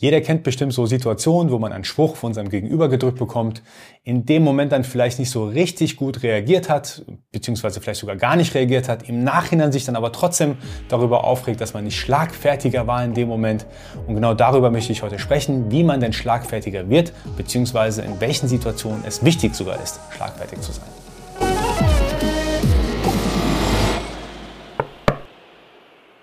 Jeder kennt bestimmt so Situationen, wo man einen Spruch von seinem Gegenüber gedrückt bekommt, in dem Moment dann vielleicht nicht so richtig gut reagiert hat, beziehungsweise vielleicht sogar gar nicht reagiert hat, im Nachhinein sich dann aber trotzdem darüber aufregt, dass man nicht schlagfertiger war in dem Moment. Und genau darüber möchte ich heute sprechen, wie man denn schlagfertiger wird, beziehungsweise in welchen Situationen es wichtig sogar ist, schlagfertig zu sein.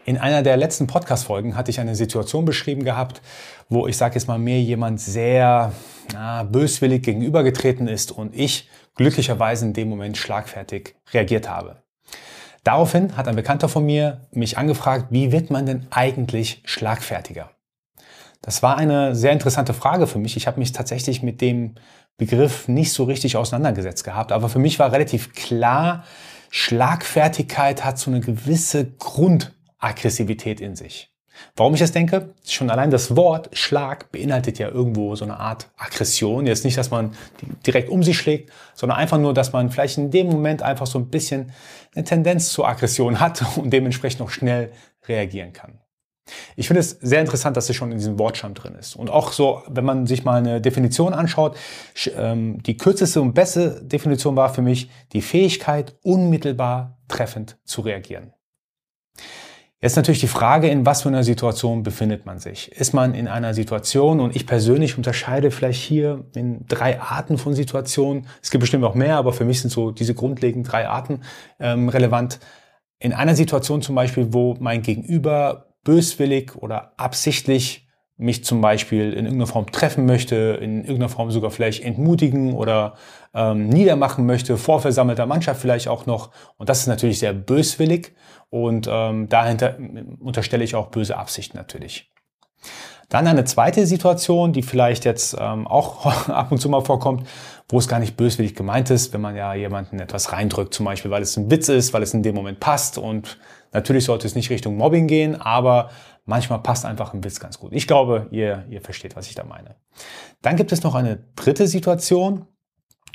In einer der letzten Podcast-Folgen hatte ich eine Situation beschrieben gehabt, wo ich sage jetzt mal mir jemand sehr na, böswillig gegenübergetreten ist und ich glücklicherweise in dem Moment schlagfertig reagiert habe. Daraufhin hat ein Bekannter von mir mich angefragt, wie wird man denn eigentlich schlagfertiger? Das war eine sehr interessante Frage für mich. Ich habe mich tatsächlich mit dem Begriff nicht so richtig auseinandergesetzt gehabt, aber für mich war relativ klar, Schlagfertigkeit hat so eine gewisse Grund Aggressivität in sich. Warum ich das denke? Schon allein das Wort Schlag beinhaltet ja irgendwo so eine Art Aggression. Jetzt nicht, dass man direkt um sich schlägt, sondern einfach nur, dass man vielleicht in dem Moment einfach so ein bisschen eine Tendenz zur Aggression hat und dementsprechend noch schnell reagieren kann. Ich finde es sehr interessant, dass es schon in diesem Wortstamm drin ist. Und auch so, wenn man sich mal eine Definition anschaut, ähm, die kürzeste und beste Definition war für mich die Fähigkeit, unmittelbar treffend zu reagieren. Jetzt natürlich die Frage, in was für einer Situation befindet man sich? Ist man in einer Situation, und ich persönlich unterscheide vielleicht hier in drei Arten von Situationen, es gibt bestimmt auch mehr, aber für mich sind so diese grundlegenden drei Arten ähm, relevant. In einer Situation zum Beispiel, wo mein Gegenüber böswillig oder absichtlich mich zum Beispiel in irgendeiner Form treffen möchte, in irgendeiner Form sogar vielleicht entmutigen oder ähm, niedermachen möchte, vor versammelter Mannschaft vielleicht auch noch. Und das ist natürlich sehr böswillig und ähm, dahinter unterstelle ich auch böse Absichten natürlich. Dann eine zweite Situation, die vielleicht jetzt ähm, auch ab und zu mal vorkommt, wo es gar nicht böswillig gemeint ist, wenn man ja jemanden etwas reindrückt, zum Beispiel, weil es ein Witz ist, weil es in dem Moment passt und natürlich sollte es nicht Richtung Mobbing gehen, aber manchmal passt einfach ein Witz ganz gut. Ich glaube, ihr, ihr versteht, was ich da meine. Dann gibt es noch eine dritte Situation,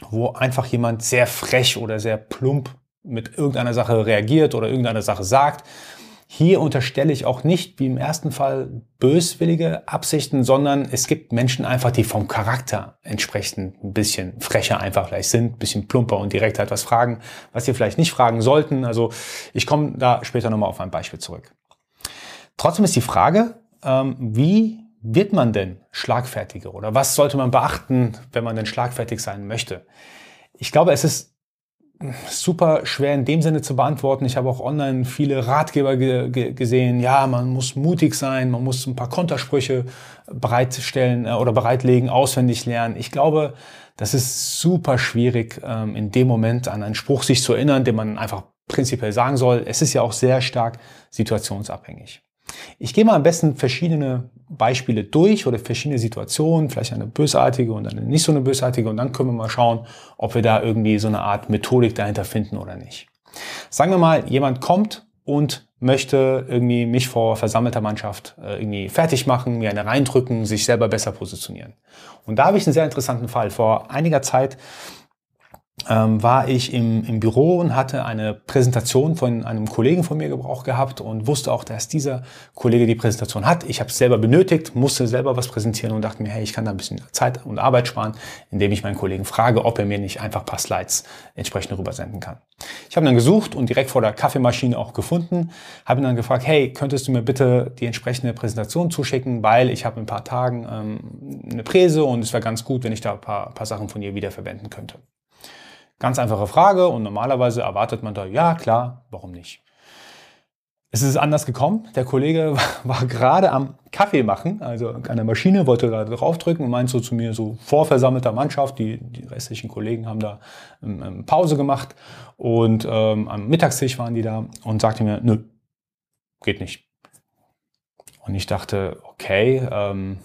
wo einfach jemand sehr frech oder sehr plump mit irgendeiner Sache reagiert oder irgendeine Sache sagt. Hier unterstelle ich auch nicht, wie im ersten Fall, böswillige Absichten, sondern es gibt Menschen einfach, die vom Charakter entsprechend ein bisschen frecher einfach vielleicht sind, ein bisschen plumper und direkt etwas fragen, was sie vielleicht nicht fragen sollten. Also ich komme da später nochmal auf ein Beispiel zurück. Trotzdem ist die Frage, ähm, wie wird man denn schlagfertiger oder was sollte man beachten, wenn man denn schlagfertig sein möchte? Ich glaube, es ist super schwer in dem Sinne zu beantworten. Ich habe auch online viele Ratgeber ge ge gesehen. Ja, man muss mutig sein, man muss ein paar Kontersprüche bereitstellen äh, oder bereitlegen, auswendig lernen. Ich glaube, das ist super schwierig, ähm, in dem Moment an einen Spruch sich zu erinnern, den man einfach prinzipiell sagen soll. Es ist ja auch sehr stark situationsabhängig. Ich gehe mal am besten verschiedene Beispiele durch oder verschiedene Situationen, vielleicht eine bösartige und eine nicht so eine bösartige und dann können wir mal schauen, ob wir da irgendwie so eine Art Methodik dahinter finden oder nicht. Sagen wir mal, jemand kommt und möchte irgendwie mich vor versammelter Mannschaft äh, irgendwie fertig machen, mir eine reindrücken, sich selber besser positionieren. Und da habe ich einen sehr interessanten Fall. Vor einiger Zeit ähm, war ich im, im Büro und hatte eine Präsentation von einem Kollegen von mir gebraucht gehabt und wusste auch, dass dieser Kollege die Präsentation hat. Ich habe es selber benötigt, musste selber was präsentieren und dachte mir, hey, ich kann da ein bisschen Zeit und Arbeit sparen, indem ich meinen Kollegen frage, ob er mir nicht einfach ein paar Slides entsprechend rübersenden kann. Ich habe dann gesucht und direkt vor der Kaffeemaschine auch gefunden, habe ihn dann gefragt, hey, könntest du mir bitte die entsprechende Präsentation zuschicken, weil ich habe in ein paar Tagen ähm, eine Präse und es wäre ganz gut, wenn ich da ein paar, paar Sachen von ihr wiederverwenden könnte. Ganz einfache Frage und normalerweise erwartet man da, ja klar, warum nicht? Es ist anders gekommen. Der Kollege war gerade am Kaffee machen, also an der Maschine, wollte gerade draufdrücken und meint so zu mir, so vor versammelter Mannschaft, die, die restlichen Kollegen haben da ähm, ähm, Pause gemacht und ähm, am Mittagstisch waren die da und sagte mir, nö, geht nicht. Und ich dachte, okay, ähm,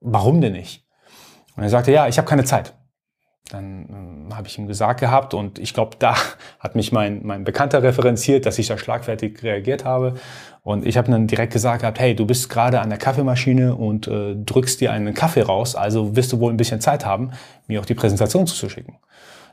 warum denn nicht? Und er sagte, ja, ich habe keine Zeit. Dann äh, habe ich ihm gesagt gehabt und ich glaube, da hat mich mein, mein Bekannter referenziert, dass ich da schlagfertig reagiert habe. Und ich habe dann direkt gesagt gehabt, hey, du bist gerade an der Kaffeemaschine und äh, drückst dir einen Kaffee raus, also wirst du wohl ein bisschen Zeit haben, mir auch die Präsentation zuzuschicken.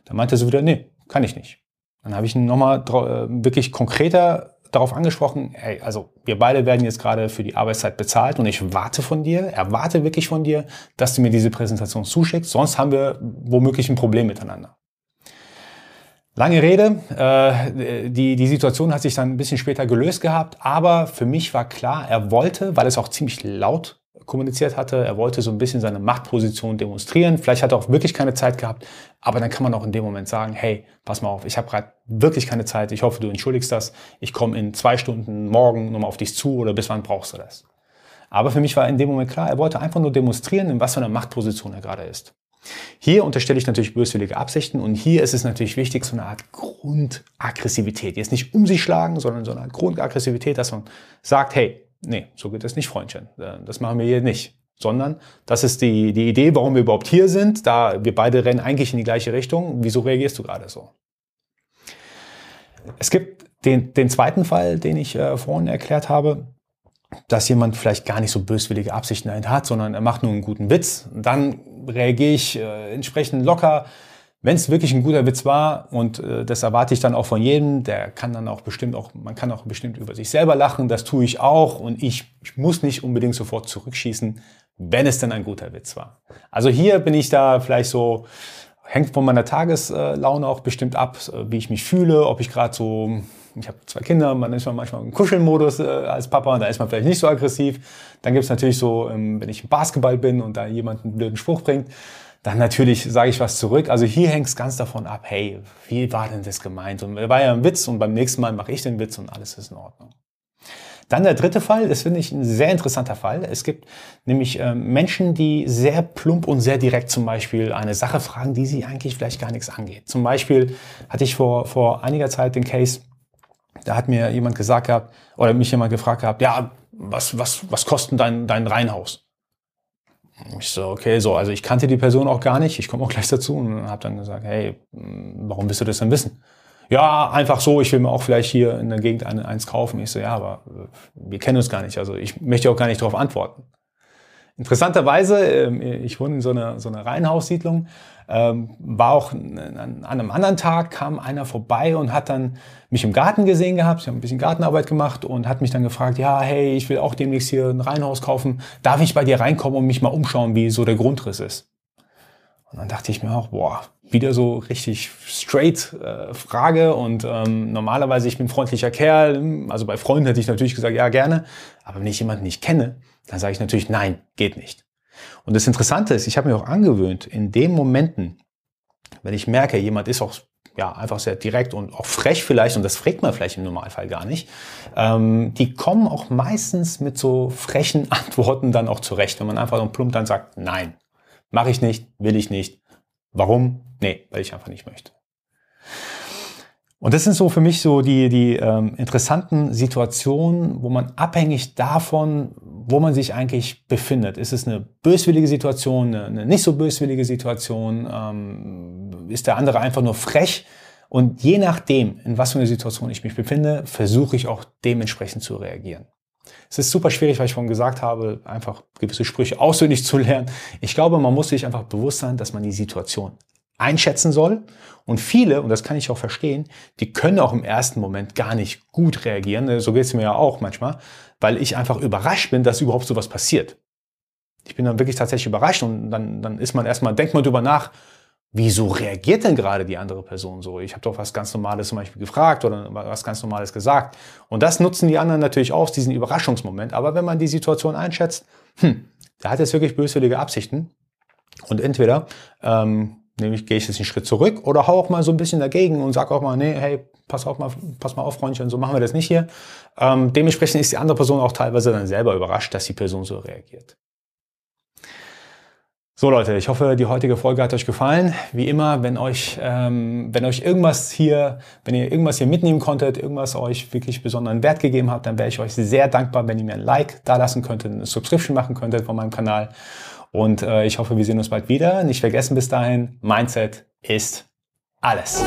Da meinte sie wieder, nee, kann ich nicht. Dann habe ich ihn nochmal äh, wirklich konkreter darauf angesprochen, hey, also wir beide werden jetzt gerade für die Arbeitszeit bezahlt und ich warte von dir, erwarte wirklich von dir, dass du mir diese Präsentation zuschickst, sonst haben wir womöglich ein Problem miteinander. Lange Rede, äh, die, die Situation hat sich dann ein bisschen später gelöst gehabt, aber für mich war klar, er wollte, weil es auch ziemlich laut kommuniziert hatte. Er wollte so ein bisschen seine Machtposition demonstrieren. Vielleicht hat er auch wirklich keine Zeit gehabt, aber dann kann man auch in dem Moment sagen, hey, pass mal auf, ich habe gerade wirklich keine Zeit. Ich hoffe, du entschuldigst das. Ich komme in zwei Stunden morgen nochmal auf dich zu oder bis wann brauchst du das? Aber für mich war in dem Moment klar, er wollte einfach nur demonstrieren, in was für einer Machtposition er gerade ist. Hier unterstelle ich natürlich böswillige Absichten und hier ist es natürlich wichtig, so eine Art Grundaggressivität. Jetzt nicht um sich schlagen, sondern so eine Art Grundaggressivität, dass man sagt, hey, nee, so geht das nicht, Freundchen. Äh, das machen wir hier nicht. Sondern das ist die, die Idee, warum wir überhaupt hier sind. Da wir beide rennen eigentlich in die gleiche Richtung. Wieso reagierst du gerade so? Es gibt den, den zweiten Fall, den ich äh, vorhin erklärt habe, dass jemand vielleicht gar nicht so böswillige Absichten dahinter hat, sondern er macht nur einen guten Witz. dann reagiere ich äh, entsprechend locker, wenn es wirklich ein guter Witz war und äh, das erwarte ich dann auch von jedem, der kann dann auch bestimmt auch, man kann auch bestimmt über sich selber lachen, das tue ich auch und ich, ich muss nicht unbedingt sofort zurückschießen, wenn es denn ein guter Witz war. Also hier bin ich da vielleicht so, hängt von meiner Tageslaune auch bestimmt ab, wie ich mich fühle, ob ich gerade so, ich habe zwei Kinder, man ist manchmal im Kuschelmodus äh, als Papa, da ist man vielleicht nicht so aggressiv. Dann gibt es natürlich so, ähm, wenn ich im Basketball bin und da jemand einen blöden Spruch bringt, dann natürlich sage ich was zurück. Also hier hängt es ganz davon ab, hey, wie war denn das gemeint? Und war ja ein Witz und beim nächsten Mal mache ich den Witz und alles ist in Ordnung. Dann der dritte Fall, das finde ich ein sehr interessanter Fall. Es gibt nämlich äh, Menschen, die sehr plump und sehr direkt zum Beispiel eine Sache fragen, die sie eigentlich vielleicht gar nichts angeht. Zum Beispiel hatte ich vor, vor einiger Zeit den Case, da hat mir jemand gesagt gehabt, oder mich jemand gefragt gehabt, ja, was, was, was kostet dein, dein Reihenhaus? Ich so, okay, so, also ich kannte die Person auch gar nicht, ich komme auch gleich dazu und habe dann gesagt, hey, warum willst du das denn wissen? Ja, einfach so, ich will mir auch vielleicht hier in der Gegend eins kaufen. Ich so, ja, aber wir kennen uns gar nicht, also ich möchte auch gar nicht darauf antworten. Interessanterweise, ähm, ich wohne in so einer, so einer Reihenhaussiedlung, ähm, war auch an einem anderen Tag, kam einer vorbei und hat dann mich im Garten gesehen gehabt. Ich habe ein bisschen Gartenarbeit gemacht und hat mich dann gefragt, ja, hey, ich will auch demnächst hier ein Reihenhaus kaufen. Darf ich bei dir reinkommen und mich mal umschauen, wie so der Grundriss ist? Und dann dachte ich mir auch, boah, wieder so richtig straight äh, Frage und ähm, normalerweise ich bin ein freundlicher Kerl, also bei Freunden hätte ich natürlich gesagt, ja gerne, aber wenn ich jemanden nicht kenne, dann sage ich natürlich, nein, geht nicht. Und das Interessante ist, ich habe mir auch angewöhnt, in den Momenten, wenn ich merke, jemand ist auch ja, einfach sehr direkt und auch frech vielleicht, und das fragt man vielleicht im Normalfall gar nicht, ähm, die kommen auch meistens mit so frechen Antworten dann auch zurecht, wenn man einfach so plump dann sagt, nein, mache ich nicht, will ich nicht. Warum? Nee, weil ich einfach nicht möchte. Und das sind so für mich so die, die ähm, interessanten Situationen, wo man abhängig davon, wo man sich eigentlich befindet. Ist es eine böswillige Situation, eine, eine nicht so böswillige Situation? Ähm, ist der andere einfach nur frech? Und je nachdem, in was für einer Situation ich mich befinde, versuche ich auch dementsprechend zu reagieren. Es ist super schwierig, weil ich vorhin gesagt habe, einfach gewisse Sprüche auswendig zu lernen. Ich glaube, man muss sich einfach bewusst sein, dass man die Situation einschätzen soll. Und viele, und das kann ich auch verstehen, die können auch im ersten Moment gar nicht gut reagieren. So geht es mir ja auch manchmal, weil ich einfach überrascht bin, dass überhaupt sowas passiert. Ich bin dann wirklich tatsächlich überrascht und dann, dann ist man erstmal, denkt man drüber nach, wieso reagiert denn gerade die andere Person so? Ich habe doch was ganz Normales zum Beispiel gefragt oder was ganz Normales gesagt. Und das nutzen die anderen natürlich aus, diesen Überraschungsmoment. Aber wenn man die Situation einschätzt, hm, der hat jetzt wirklich böswillige Absichten und entweder ähm, Nämlich gehe ich jetzt einen Schritt zurück oder hau auch mal so ein bisschen dagegen und sag auch mal, nee, hey, pass auf mal, pass mal auf, Freundchen, so machen wir das nicht hier. Ähm, dementsprechend ist die andere Person auch teilweise dann selber überrascht, dass die Person so reagiert. So Leute, ich hoffe, die heutige Folge hat euch gefallen. Wie immer, wenn euch, ähm, wenn euch irgendwas hier, wenn ihr irgendwas hier mitnehmen konntet, irgendwas euch wirklich besonderen Wert gegeben habt, dann wäre ich euch sehr dankbar, wenn ihr mir ein Like da lassen könntet, eine Subscription machen könntet von meinem Kanal. Und äh, ich hoffe, wir sehen uns bald wieder. Nicht vergessen bis dahin, Mindset ist alles.